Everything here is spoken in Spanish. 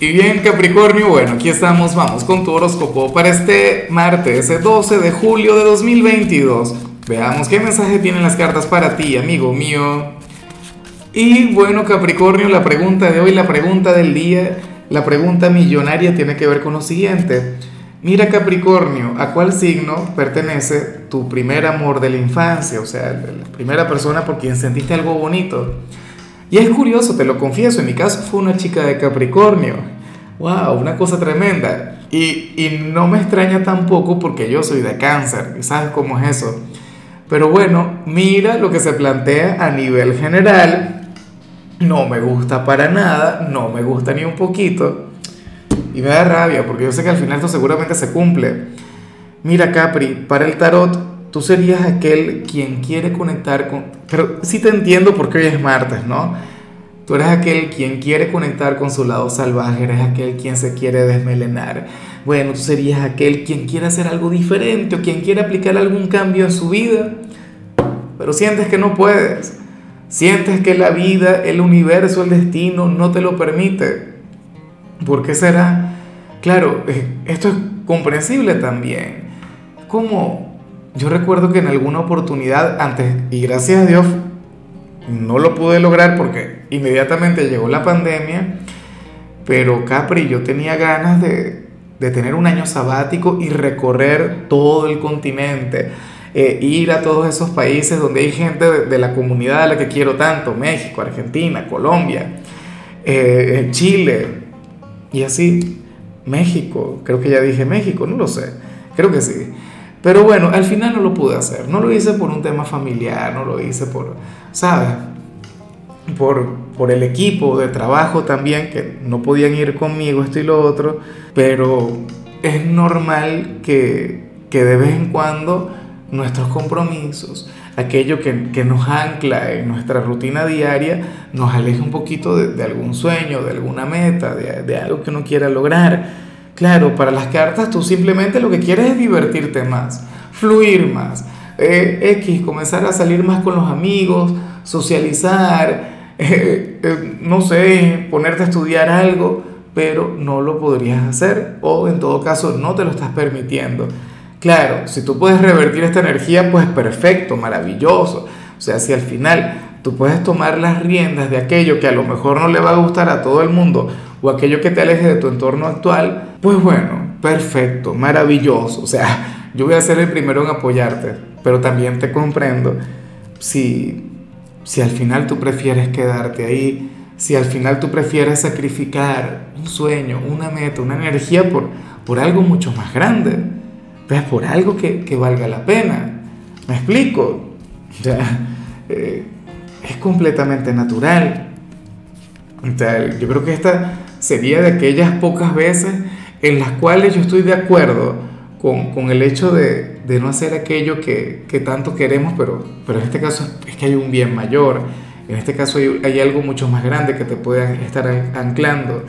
Y bien Capricornio, bueno, aquí estamos, vamos con tu horóscopo para este martes, el 12 de julio de 2022. Veamos qué mensaje tienen las cartas para ti, amigo mío. Y bueno Capricornio, la pregunta de hoy, la pregunta del día, la pregunta millonaria tiene que ver con lo siguiente. Mira Capricornio, ¿a cuál signo pertenece tu primer amor de la infancia? O sea, la primera persona por quien sentiste algo bonito. Y es curioso, te lo confieso, en mi caso fue una chica de Capricornio. ¡Wow! Una cosa tremenda. Y, y no me extraña tampoco porque yo soy de cáncer, sabes cómo es eso. Pero bueno, mira lo que se plantea a nivel general. No me gusta para nada, no me gusta ni un poquito. Y me da rabia porque yo sé que al final esto seguramente se cumple. Mira Capri, para el tarot tú serías aquel quien quiere conectar con... Pero sí te entiendo porque hoy es martes, ¿no? Tú eres aquel quien quiere conectar con su lado salvaje, eres aquel quien se quiere desmelenar. Bueno, tú serías aquel quien quiere hacer algo diferente o quien quiere aplicar algún cambio en su vida, pero sientes que no puedes. Sientes que la vida, el universo, el destino no te lo permite. ¿Por qué será? Claro, eh, esto es comprensible también. ¿Cómo, yo recuerdo que en alguna oportunidad antes, y gracias a Dios no lo pude lograr porque inmediatamente llegó la pandemia, pero Capri, yo tenía ganas de, tener un año sabático y recorrer todo el continente, eh, ir a todos esos países donde hay gente de, la comunidad a la que quiero tanto, México, Argentina, Colombia, eh, Chile, y así, México, creo que ya dije México, no lo sé, creo que sí. Pero bueno, al final no lo pude hacer. No lo hice por un tema familiar, no lo hice por, ¿sabes? Por, por el equipo de trabajo también, que no podían ir conmigo, esto y lo otro. Pero es normal que, que de vez en cuando nuestros compromisos, aquello que, que, nos ancla en nuestra rutina diaria, nos aleje un poquito de, de algún sueño, de alguna meta, de, de algo que uno quiera lograr. Claro, para las cartas tú simplemente lo que quieres es divertirte más, fluir más, eh, X, comenzar a salir más con los amigos, socializar, eh, eh, no sé, ponerte a estudiar algo, pero no lo podrías hacer o en todo caso no te lo estás permitiendo. Claro, si tú puedes revertir esta energía, pues perfecto, maravilloso. O sea, si al final tú puedes tomar las riendas de aquello que a lo mejor no le va a gustar a todo el mundo o aquello que te aleje de tu entorno actual, pues bueno, perfecto, maravilloso. O sea, yo voy a ser el primero en apoyarte, pero también te comprendo si, si al final tú prefieres quedarte ahí, si al final tú prefieres sacrificar un sueño, una meta, una energía por, por algo mucho más grande, pues por algo que, que valga la pena. ¿Me explico? O sea, eh, completamente natural. yo creo que esta sería de aquellas pocas veces en las cuales yo estoy de acuerdo con, con el hecho de, de, no hacer aquello que, que, tanto queremos, pero, pero en este caso es que hay un bien mayor, en este caso hay, hay algo mucho más grande que te pueda estar anclando.